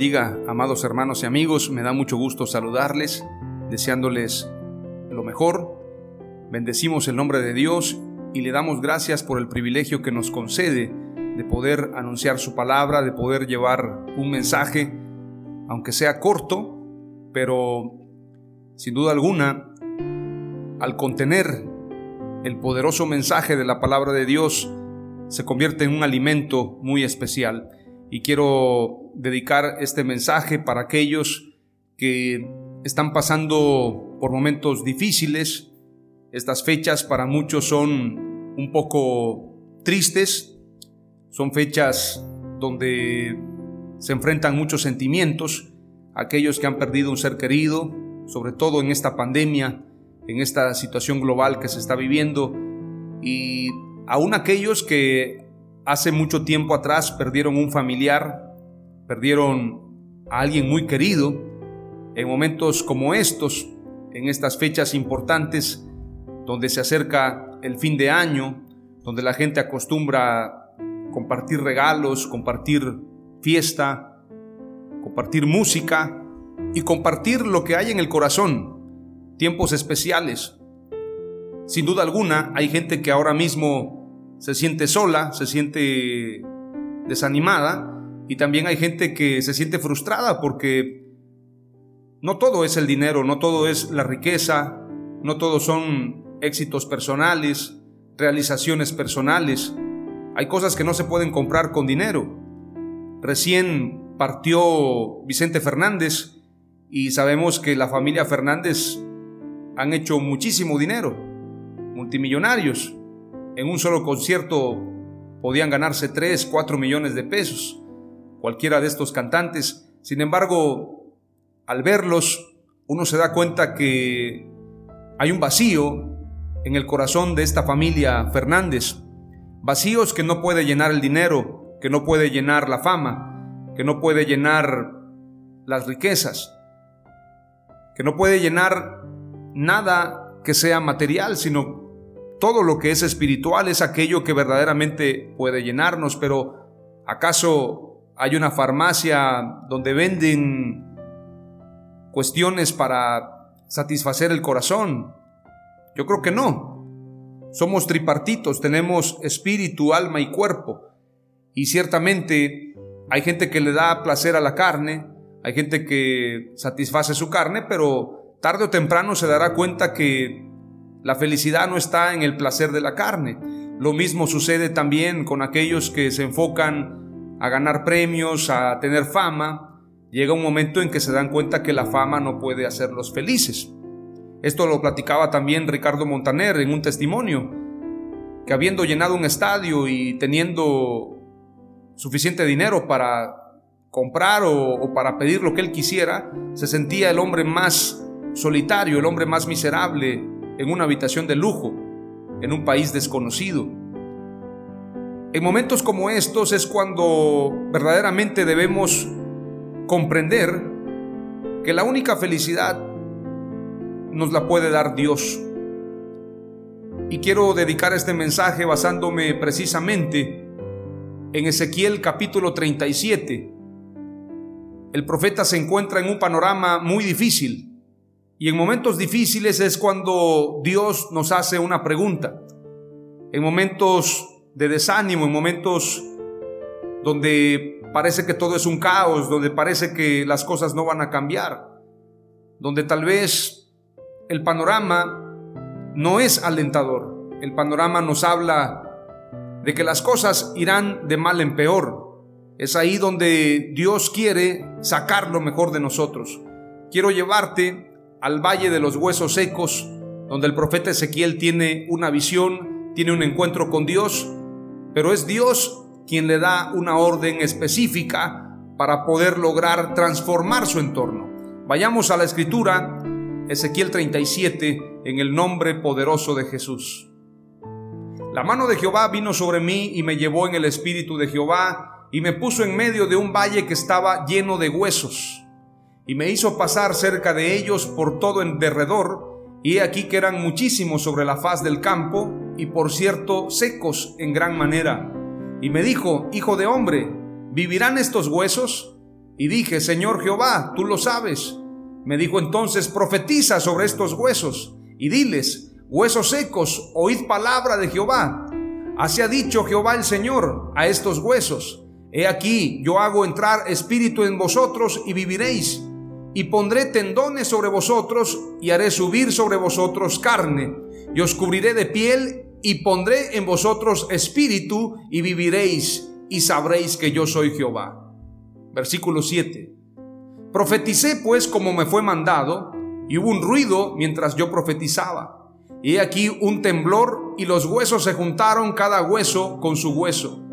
Bendiga, amados hermanos y amigos. Me da mucho gusto saludarles, deseándoles lo mejor. Bendecimos el nombre de Dios y le damos gracias por el privilegio que nos concede de poder anunciar su palabra, de poder llevar un mensaje, aunque sea corto, pero sin duda alguna, al contener el poderoso mensaje de la palabra de Dios, se convierte en un alimento muy especial y quiero dedicar este mensaje para aquellos que están pasando por momentos difíciles. Estas fechas para muchos son un poco tristes, son fechas donde se enfrentan muchos sentimientos, aquellos que han perdido un ser querido, sobre todo en esta pandemia, en esta situación global que se está viviendo, y aún aquellos que hace mucho tiempo atrás perdieron un familiar, perdieron a alguien muy querido, en momentos como estos, en estas fechas importantes, donde se acerca el fin de año, donde la gente acostumbra compartir regalos, compartir fiesta, compartir música y compartir lo que hay en el corazón, tiempos especiales. Sin duda alguna, hay gente que ahora mismo se siente sola, se siente desanimada y también hay gente que se siente frustrada porque no todo es el dinero, no todo es la riqueza, no todo son éxitos personales, realizaciones personales. Hay cosas que no se pueden comprar con dinero. Recién partió Vicente Fernández y sabemos que la familia Fernández han hecho muchísimo dinero, multimillonarios en un solo concierto podían ganarse 3, 4 millones de pesos, cualquiera de estos cantantes. Sin embargo, al verlos, uno se da cuenta que hay un vacío en el corazón de esta familia Fernández. Vacíos que no puede llenar el dinero, que no puede llenar la fama, que no puede llenar las riquezas, que no puede llenar nada que sea material, sino todo lo que es espiritual es aquello que verdaderamente puede llenarnos, pero ¿acaso hay una farmacia donde venden cuestiones para satisfacer el corazón? Yo creo que no. Somos tripartitos, tenemos espíritu, alma y cuerpo. Y ciertamente hay gente que le da placer a la carne, hay gente que satisface su carne, pero tarde o temprano se dará cuenta que la felicidad no está en el placer de la carne. Lo mismo sucede también con aquellos que se enfocan a ganar premios, a tener fama. Llega un momento en que se dan cuenta que la fama no puede hacerlos felices. Esto lo platicaba también Ricardo Montaner en un testimonio, que habiendo llenado un estadio y teniendo suficiente dinero para comprar o, o, para pedir lo que él quisiera, se sentía el hombre más solitario, el hombre más miserable, en una habitación de lujo, en un país desconocido. En momentos como estos es cuando verdaderamente debemos comprender que la única felicidad nos la puede dar Dios. Y quiero dedicar este mensaje basándome precisamente en Ezequiel capítulo 37, el profeta se encuentra en un panorama muy difícil. Y en momentos difíciles es cuando Dios nos hace una pregunta. En momentos de desánimo, en momentos donde parece que todo es un caos, donde parece que las cosas no van a cambiar, donde tal vez el panorama no es alentador. El panorama nos habla de que las cosas irán de mal en peor. Es ahí donde Dios quiere sacar lo mejor de nosotros. Quiero llevarte al valle de los huesos secos, donde el profeta Ezequiel tiene una visión, tiene un encuentro con Dios, pero es Dios quien le da una orden específica para poder lograr transformar su entorno. Vayamos a la escritura, Ezequiel 37, en el nombre poderoso de Jesús. La mano de Jehová vino sobre mí y me llevó en el espíritu de Jehová y me puso en medio de un valle que estaba lleno de huesos y me hizo pasar cerca de ellos por todo en derredor y he aquí que eran muchísimos sobre la faz del campo y por cierto secos en gran manera y me dijo, Hijo de hombre, ¿vivirán estos huesos? Y dije, Señor Jehová, tú lo sabes. Me dijo entonces, profetiza sobre estos huesos y diles, huesos secos, oíd palabra de Jehová. Así ha dicho Jehová el Señor a estos huesos. He aquí, yo hago entrar espíritu en vosotros y viviréis. Y pondré tendones sobre vosotros y haré subir sobre vosotros carne. Y os cubriré de piel y pondré en vosotros espíritu y viviréis y sabréis que yo soy Jehová. Versículo 7. Profeticé pues como me fue mandado y hubo un ruido mientras yo profetizaba. Y he aquí un temblor y los huesos se juntaron cada hueso con su hueso.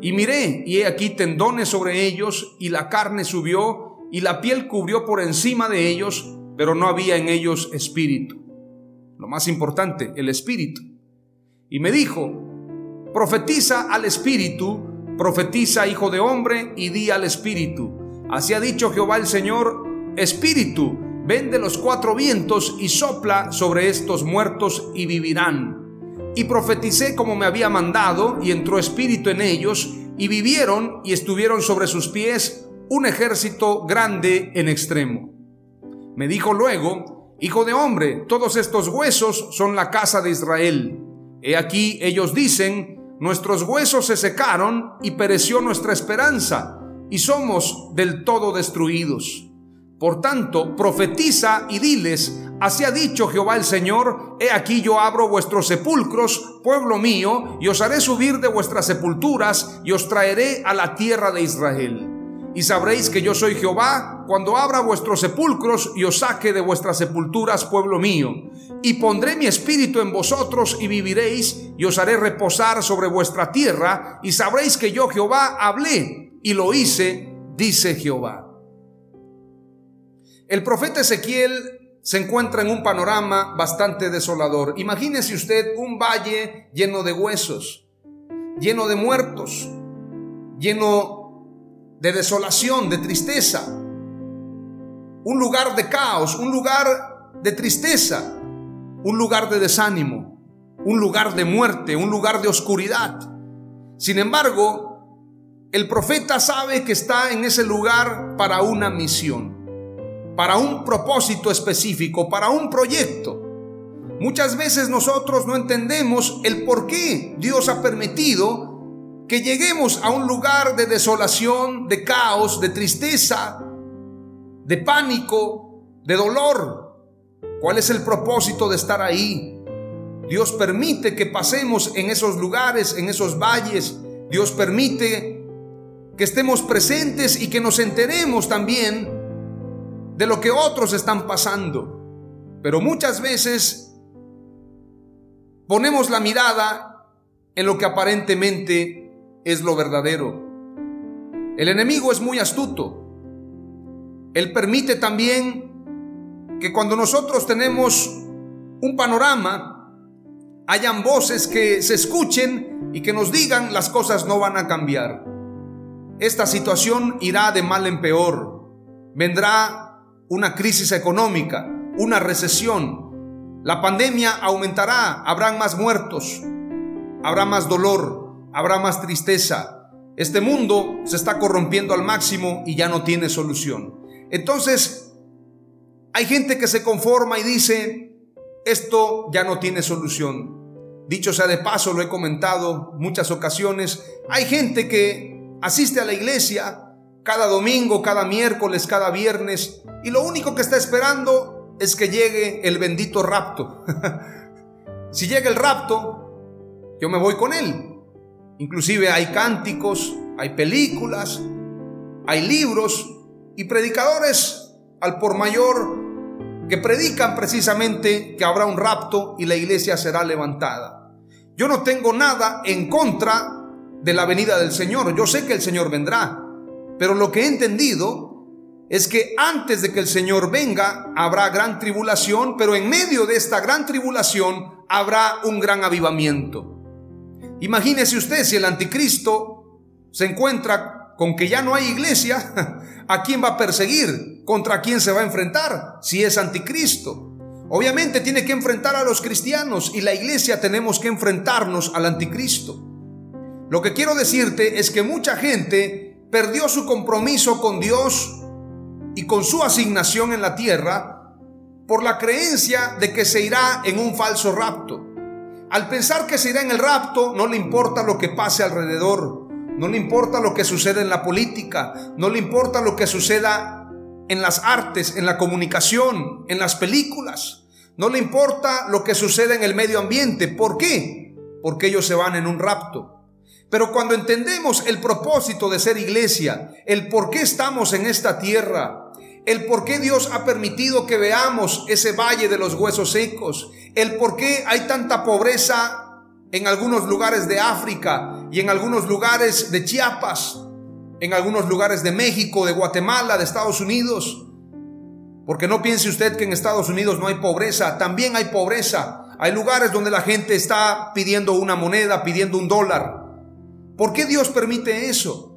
Y miré y he aquí tendones sobre ellos y la carne subió y la piel cubrió por encima de ellos, pero no había en ellos espíritu. Lo más importante, el espíritu. Y me dijo, profetiza al Espíritu, profetiza hijo de hombre y di al Espíritu. Así ha dicho Jehová el Señor, Espíritu, ven de los cuatro vientos y sopla sobre estos muertos y vivirán. Y profeticé como me había mandado, y entró espíritu en ellos, y vivieron y estuvieron sobre sus pies un ejército grande en extremo. Me dijo luego, Hijo de hombre, todos estos huesos son la casa de Israel. He aquí ellos dicen, nuestros huesos se secaron y pereció nuestra esperanza, y somos del todo destruidos. Por tanto, profetiza y diles, así ha dicho Jehová el Señor, he aquí yo abro vuestros sepulcros, pueblo mío, y os haré subir de vuestras sepulturas, y os traeré a la tierra de Israel. Y sabréis que yo soy Jehová cuando abra vuestros sepulcros y os saque de vuestras sepulturas, pueblo mío. Y pondré mi espíritu en vosotros y viviréis y os haré reposar sobre vuestra tierra y sabréis que yo Jehová hablé y lo hice, dice Jehová. El profeta Ezequiel se encuentra en un panorama bastante desolador. Imagínese usted un valle lleno de huesos, lleno de muertos, lleno de desolación, de tristeza. Un lugar de caos, un lugar de tristeza, un lugar de desánimo, un lugar de muerte, un lugar de oscuridad. Sin embargo, el profeta sabe que está en ese lugar para una misión, para un propósito específico, para un proyecto. Muchas veces nosotros no entendemos el por qué Dios ha permitido que lleguemos a un lugar de desolación, de caos, de tristeza, de pánico, de dolor. ¿Cuál es el propósito de estar ahí? Dios permite que pasemos en esos lugares, en esos valles. Dios permite que estemos presentes y que nos enteremos también de lo que otros están pasando. Pero muchas veces ponemos la mirada en lo que aparentemente es lo verdadero. El enemigo es muy astuto. Él permite también que cuando nosotros tenemos un panorama, hayan voces que se escuchen y que nos digan las cosas no van a cambiar. Esta situación irá de mal en peor. Vendrá una crisis económica, una recesión. La pandemia aumentará, habrán más muertos, habrá más dolor, habrá más tristeza. Este mundo se está corrompiendo al máximo y ya no tiene solución. Entonces, hay gente que se conforma y dice, esto ya no tiene solución. Dicho sea de paso, lo he comentado muchas ocasiones, hay gente que asiste a la iglesia cada domingo, cada miércoles, cada viernes, y lo único que está esperando es que llegue el bendito rapto. si llega el rapto, yo me voy con él. Inclusive hay cánticos, hay películas, hay libros y predicadores al por mayor que predican precisamente que habrá un rapto y la iglesia será levantada. Yo no tengo nada en contra de la venida del Señor. Yo sé que el Señor vendrá. Pero lo que he entendido es que antes de que el Señor venga habrá gran tribulación, pero en medio de esta gran tribulación habrá un gran avivamiento. Imagínese usted si el anticristo se encuentra con que ya no hay iglesia, ¿a quién va a perseguir? ¿Contra quién se va a enfrentar si es anticristo? Obviamente tiene que enfrentar a los cristianos y la iglesia tenemos que enfrentarnos al anticristo. Lo que quiero decirte es que mucha gente perdió su compromiso con Dios y con su asignación en la tierra por la creencia de que se irá en un falso rapto. Al pensar que se irá en el rapto, no le importa lo que pase alrededor, no le importa lo que sucede en la política, no le importa lo que suceda en las artes, en la comunicación, en las películas, no le importa lo que sucede en el medio ambiente. ¿Por qué? Porque ellos se van en un rapto. Pero cuando entendemos el propósito de ser iglesia, el por qué estamos en esta tierra, el por qué Dios ha permitido que veamos ese valle de los huesos secos, el por qué hay tanta pobreza en algunos lugares de África y en algunos lugares de Chiapas, en algunos lugares de México, de Guatemala, de Estados Unidos. Porque no piense usted que en Estados Unidos no hay pobreza, también hay pobreza. Hay lugares donde la gente está pidiendo una moneda, pidiendo un dólar. ¿Por qué Dios permite eso?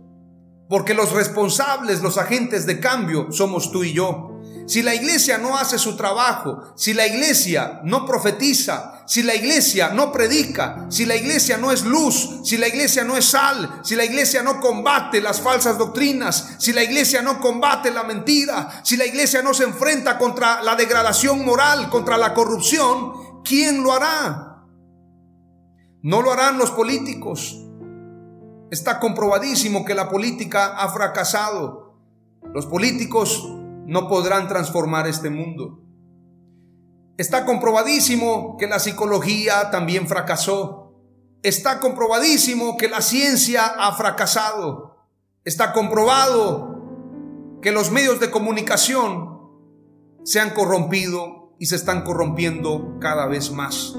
Porque los responsables, los agentes de cambio, somos tú y yo. Si la iglesia no hace su trabajo, si la iglesia no profetiza, si la iglesia no predica, si la iglesia no es luz, si la iglesia no es sal, si la iglesia no combate las falsas doctrinas, si la iglesia no combate la mentira, si la iglesia no se enfrenta contra la degradación moral, contra la corrupción, ¿quién lo hará? No lo harán los políticos, Está comprobadísimo que la política ha fracasado. Los políticos no podrán transformar este mundo. Está comprobadísimo que la psicología también fracasó. Está comprobadísimo que la ciencia ha fracasado. Está comprobado que los medios de comunicación se han corrompido y se están corrompiendo cada vez más.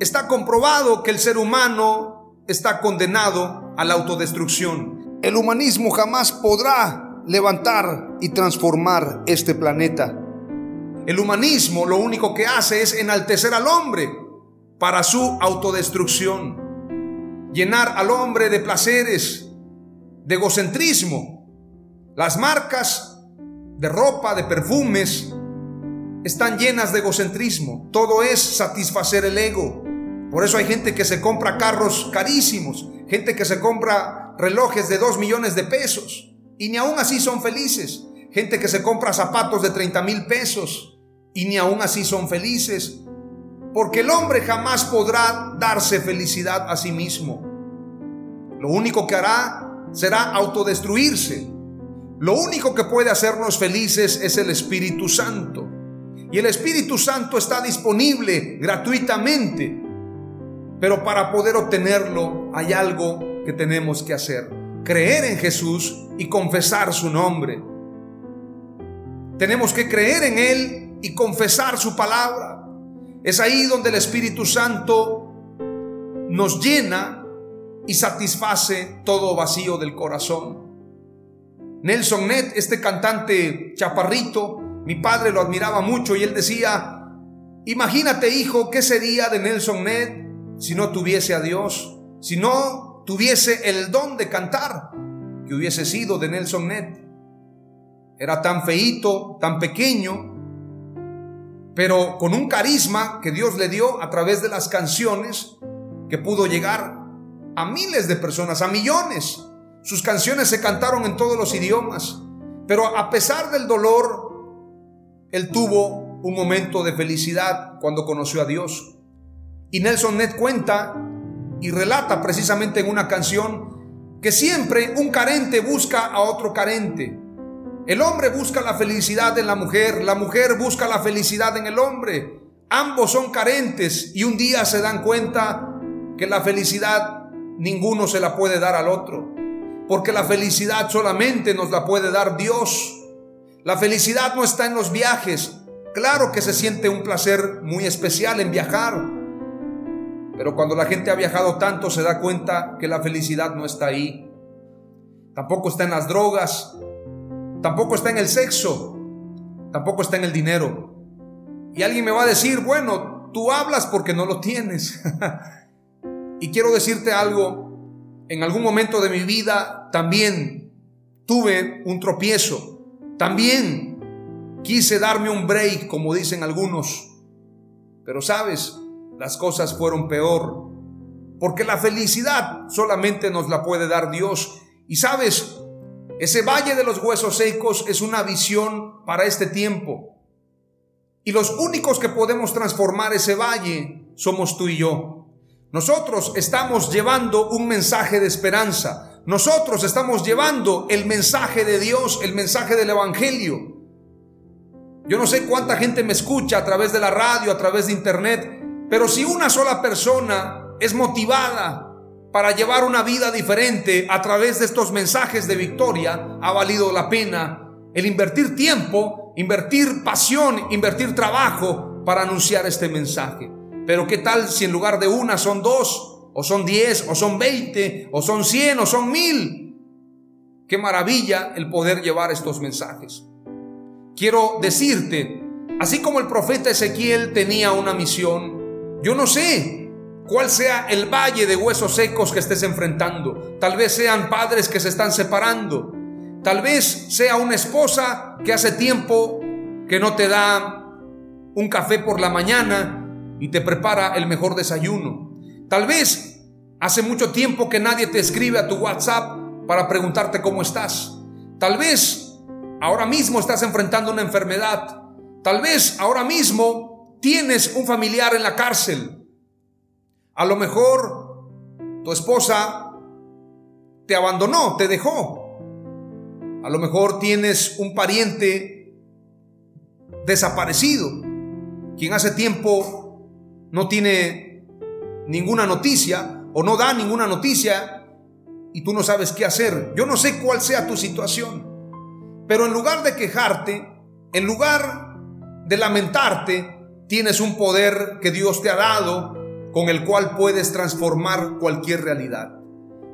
Está comprobado que el ser humano está condenado a la autodestrucción. El humanismo jamás podrá levantar y transformar este planeta. El humanismo lo único que hace es enaltecer al hombre para su autodestrucción, llenar al hombre de placeres, de egocentrismo. Las marcas de ropa, de perfumes, están llenas de egocentrismo. Todo es satisfacer el ego. Por eso hay gente que se compra carros carísimos, gente que se compra relojes de 2 millones de pesos y ni aún así son felices. Gente que se compra zapatos de 30 mil pesos y ni aún así son felices. Porque el hombre jamás podrá darse felicidad a sí mismo. Lo único que hará será autodestruirse. Lo único que puede hacernos felices es el Espíritu Santo. Y el Espíritu Santo está disponible gratuitamente pero para poder obtenerlo hay algo que tenemos que hacer. Creer en Jesús y confesar su nombre. Tenemos que creer en Él y confesar su palabra. Es ahí donde el Espíritu Santo nos llena y satisface todo vacío del corazón. Nelson Ned, este cantante chaparrito, mi padre lo admiraba mucho y él decía, imagínate hijo, ¿qué sería de Nelson Ned si no tuviese a Dios, si no tuviese el don de cantar que hubiese sido de Nelson Ned. Era tan feito, tan pequeño, pero con un carisma que Dios le dio a través de las canciones que pudo llegar a miles de personas, a millones. Sus canciones se cantaron en todos los idiomas. Pero a pesar del dolor, él tuvo un momento de felicidad cuando conoció a Dios. Y Nelson Ned cuenta y relata precisamente en una canción que siempre un carente busca a otro carente. El hombre busca la felicidad en la mujer, la mujer busca la felicidad en el hombre. Ambos son carentes y un día se dan cuenta que la felicidad ninguno se la puede dar al otro, porque la felicidad solamente nos la puede dar Dios. La felicidad no está en los viajes. Claro que se siente un placer muy especial en viajar, pero cuando la gente ha viajado tanto se da cuenta que la felicidad no está ahí. Tampoco está en las drogas, tampoco está en el sexo, tampoco está en el dinero. Y alguien me va a decir, bueno, tú hablas porque no lo tienes. y quiero decirte algo, en algún momento de mi vida también tuve un tropiezo, también quise darme un break, como dicen algunos, pero sabes, las cosas fueron peor, porque la felicidad solamente nos la puede dar Dios. Y sabes, ese valle de los huesos secos es una visión para este tiempo. Y los únicos que podemos transformar ese valle somos tú y yo. Nosotros estamos llevando un mensaje de esperanza. Nosotros estamos llevando el mensaje de Dios, el mensaje del Evangelio. Yo no sé cuánta gente me escucha a través de la radio, a través de internet, pero si una sola persona es motivada para llevar una vida diferente a través de estos mensajes de victoria, ha valido la pena el invertir tiempo, invertir pasión, invertir trabajo para anunciar este mensaje. Pero ¿qué tal si en lugar de una son dos, o son diez, o son veinte, o son cien, o son mil? Qué maravilla el poder llevar estos mensajes. Quiero decirte, así como el profeta Ezequiel tenía una misión, yo no sé cuál sea el valle de huesos secos que estés enfrentando. Tal vez sean padres que se están separando. Tal vez sea una esposa que hace tiempo que no te da un café por la mañana y te prepara el mejor desayuno. Tal vez hace mucho tiempo que nadie te escribe a tu WhatsApp para preguntarte cómo estás. Tal vez ahora mismo estás enfrentando una enfermedad. Tal vez ahora mismo tienes un familiar en la cárcel a lo mejor tu esposa te abandonó, te dejó. A lo mejor tienes un pariente desaparecido, quien hace tiempo no tiene ninguna noticia o no da ninguna noticia y tú no sabes qué hacer. Yo no sé cuál sea tu situación, pero en lugar de quejarte, en lugar de lamentarte, tienes un poder que Dios te ha dado con el cual puedes transformar cualquier realidad.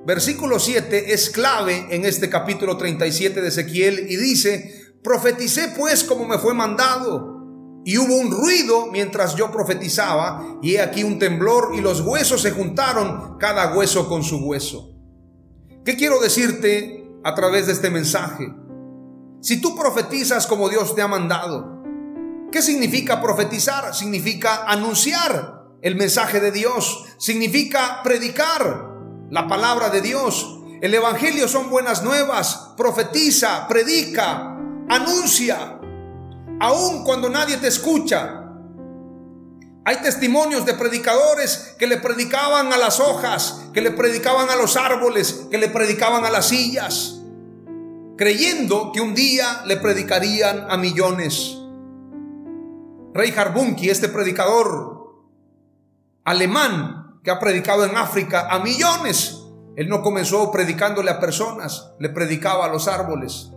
Versículo 7 es clave en este capítulo 37 de Ezequiel y dice, profeticé pues como me fue mandado. Y hubo un ruido mientras yo profetizaba, y he aquí un temblor, y los huesos se juntaron, cada hueso con su hueso. ¿Qué quiero decirte a través de este mensaje? Si tú profetizas como Dios te ha mandado, ¿qué significa profetizar? Significa anunciar el mensaje de Dios, significa predicar la palabra de Dios. El Evangelio son buenas nuevas, profetiza, predica, anuncia, aun cuando nadie te escucha. Hay testimonios de predicadores que le predicaban a las hojas, que le predicaban a los árboles, que le predicaban a las sillas, creyendo que un día le predicarían a millones. Rey Harbunki, este predicador alemán que ha predicado en África a millones. Él no comenzó predicándole a personas, le predicaba a los árboles.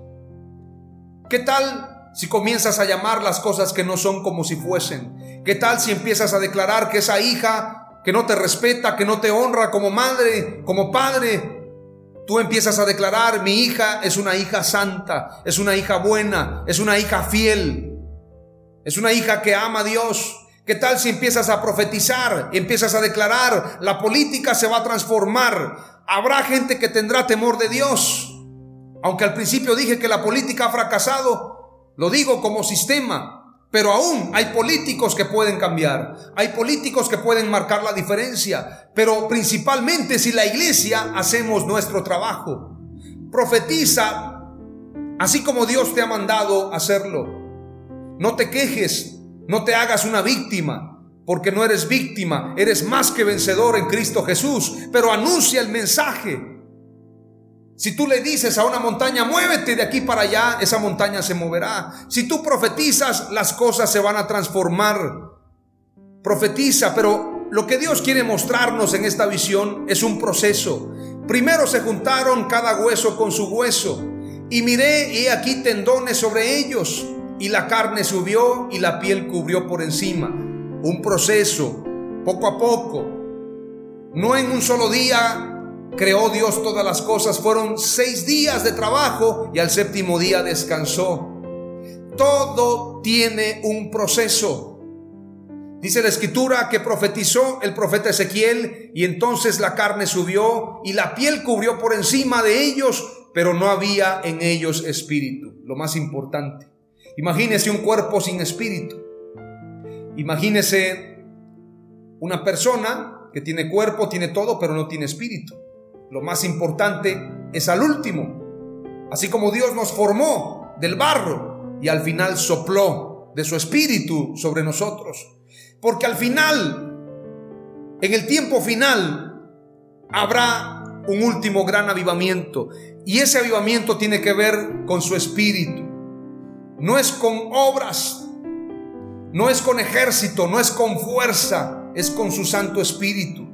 ¿Qué tal si comienzas a llamar las cosas que no son como si fuesen? ¿Qué tal si empiezas a declarar que esa hija que no te respeta, que no te honra como madre, como padre, tú empiezas a declarar, mi hija es una hija santa, es una hija buena, es una hija fiel, es una hija que ama a Dios, ¿Qué tal si empiezas a profetizar, empiezas a declarar, la política se va a transformar? Habrá gente que tendrá temor de Dios. Aunque al principio dije que la política ha fracasado, lo digo como sistema, Pero aún hay políticos que pueden cambiar, hay políticos que pueden marcar la diferencia, pero principalmente si la iglesia hacemos nuestro trabajo. Profetiza así como Dios te ha mandado hacerlo. No te quejes, no te hagas una víctima, porque no eres víctima, eres más que vencedor en Cristo Jesús, pero anuncia el mensaje. Si tú le dices a una montaña, muévete de aquí para allá, esa montaña se moverá. Si tú profetizas, las cosas se van a transformar. Profetiza, pero lo que Dios quiere mostrarnos en esta visión es un proceso. Primero se juntaron cada hueso con su hueso, y miré y aquí tendones sobre ellos, y la carne subió y la piel cubrió por encima. Un proceso, poco a poco. No en un solo día creó Dios todas las cosas. Fueron seis días de trabajo y al séptimo día descansó. Todo tiene un proceso. Dice la escritura que profetizó el profeta Ezequiel y entonces la carne subió y la piel cubrió por encima de ellos, pero no había en ellos espíritu. Lo más importante. Imagínese un cuerpo sin espíritu. Imagínese una persona que tiene cuerpo, tiene todo, pero no tiene espíritu. Lo más importante es al último. Así como Dios nos formó del barro y al final sopló de su espíritu sobre nosotros. Porque al final, en el tiempo final, habrá un último gran avivamiento. Y ese avivamiento tiene que ver con su espíritu. No es con obras, no es con ejército, no es con fuerza, es con su Santo Espíritu.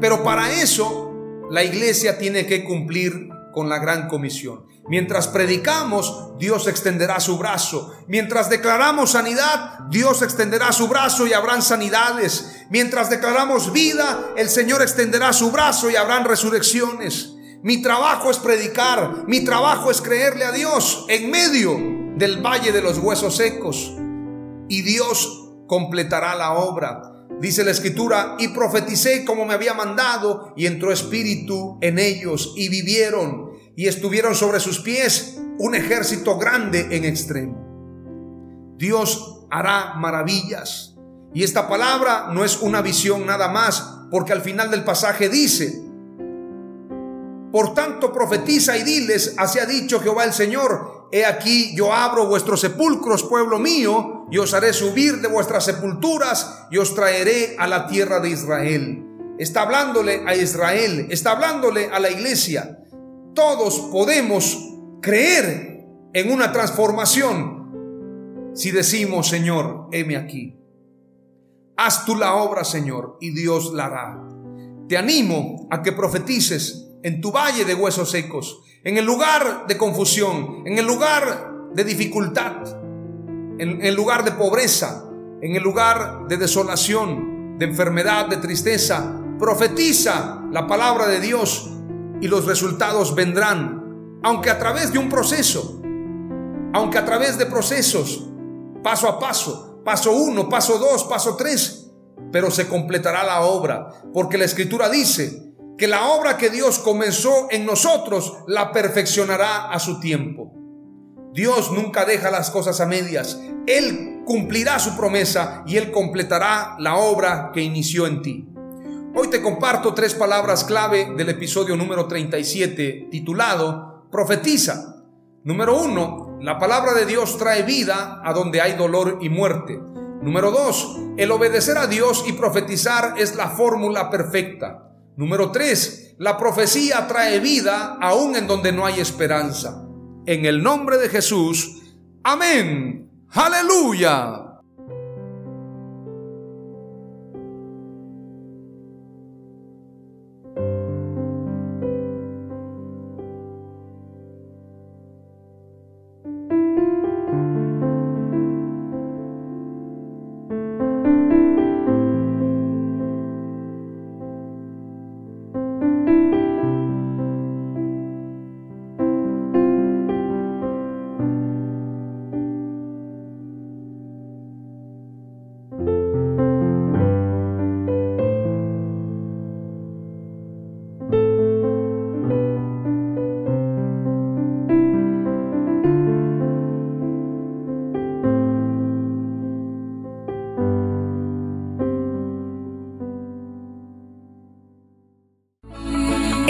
Pero para eso la iglesia tiene que cumplir con la gran comisión. Mientras predicamos, Dios extenderá su brazo. Mientras declaramos sanidad, Dios extenderá su brazo y habrán sanidades. Mientras declaramos vida, el Señor extenderá su brazo y habrán resurrecciones. Mi trabajo es predicar, mi trabajo es creerle a Dios en medio del valle de los huesos secos. Y Dios completará la obra. Dice la escritura, y profeticé como me había mandado, y entró espíritu en ellos, y vivieron, y estuvieron sobre sus pies un ejército grande en extremo. Dios hará maravillas. Y esta palabra no es una visión nada más, porque al final del pasaje dice, por tanto profetiza y diles, así ha dicho Jehová el Señor, He aquí yo abro vuestros sepulcros, pueblo mío, y os haré subir de vuestras sepulturas y os traeré a la tierra de Israel. Está hablándole a Israel, está hablándole a la iglesia. Todos podemos creer en una transformación si decimos, Señor, heme aquí. Haz tú la obra, Señor, y Dios la hará. Te animo a que profetices en tu valle de huesos secos en el lugar de confusión, en el lugar de dificultad, en el lugar de pobreza, en el lugar de desolación, de enfermedad, de tristeza, profetiza la palabra de Dios y los resultados vendrán, aunque a través de un proceso, aunque a través de procesos, paso a paso, paso uno, paso dos, paso tres, pero se completará la obra, porque la escritura dice, que la obra que Dios comenzó en nosotros la perfeccionará a su tiempo. Dios nunca deja las cosas a medias. Él cumplirá su promesa y Él completará la obra que inició en ti. Hoy te comparto tres palabras clave del episodio número 37 titulado Profetiza. Número uno, la palabra de Dios trae vida a donde hay dolor y muerte. Número dos, el obedecer a Dios y profetizar es la fórmula perfecta. Número 3. La profecía trae vida aún en donde no hay esperanza. En el nombre de Jesús. Amén. Aleluya.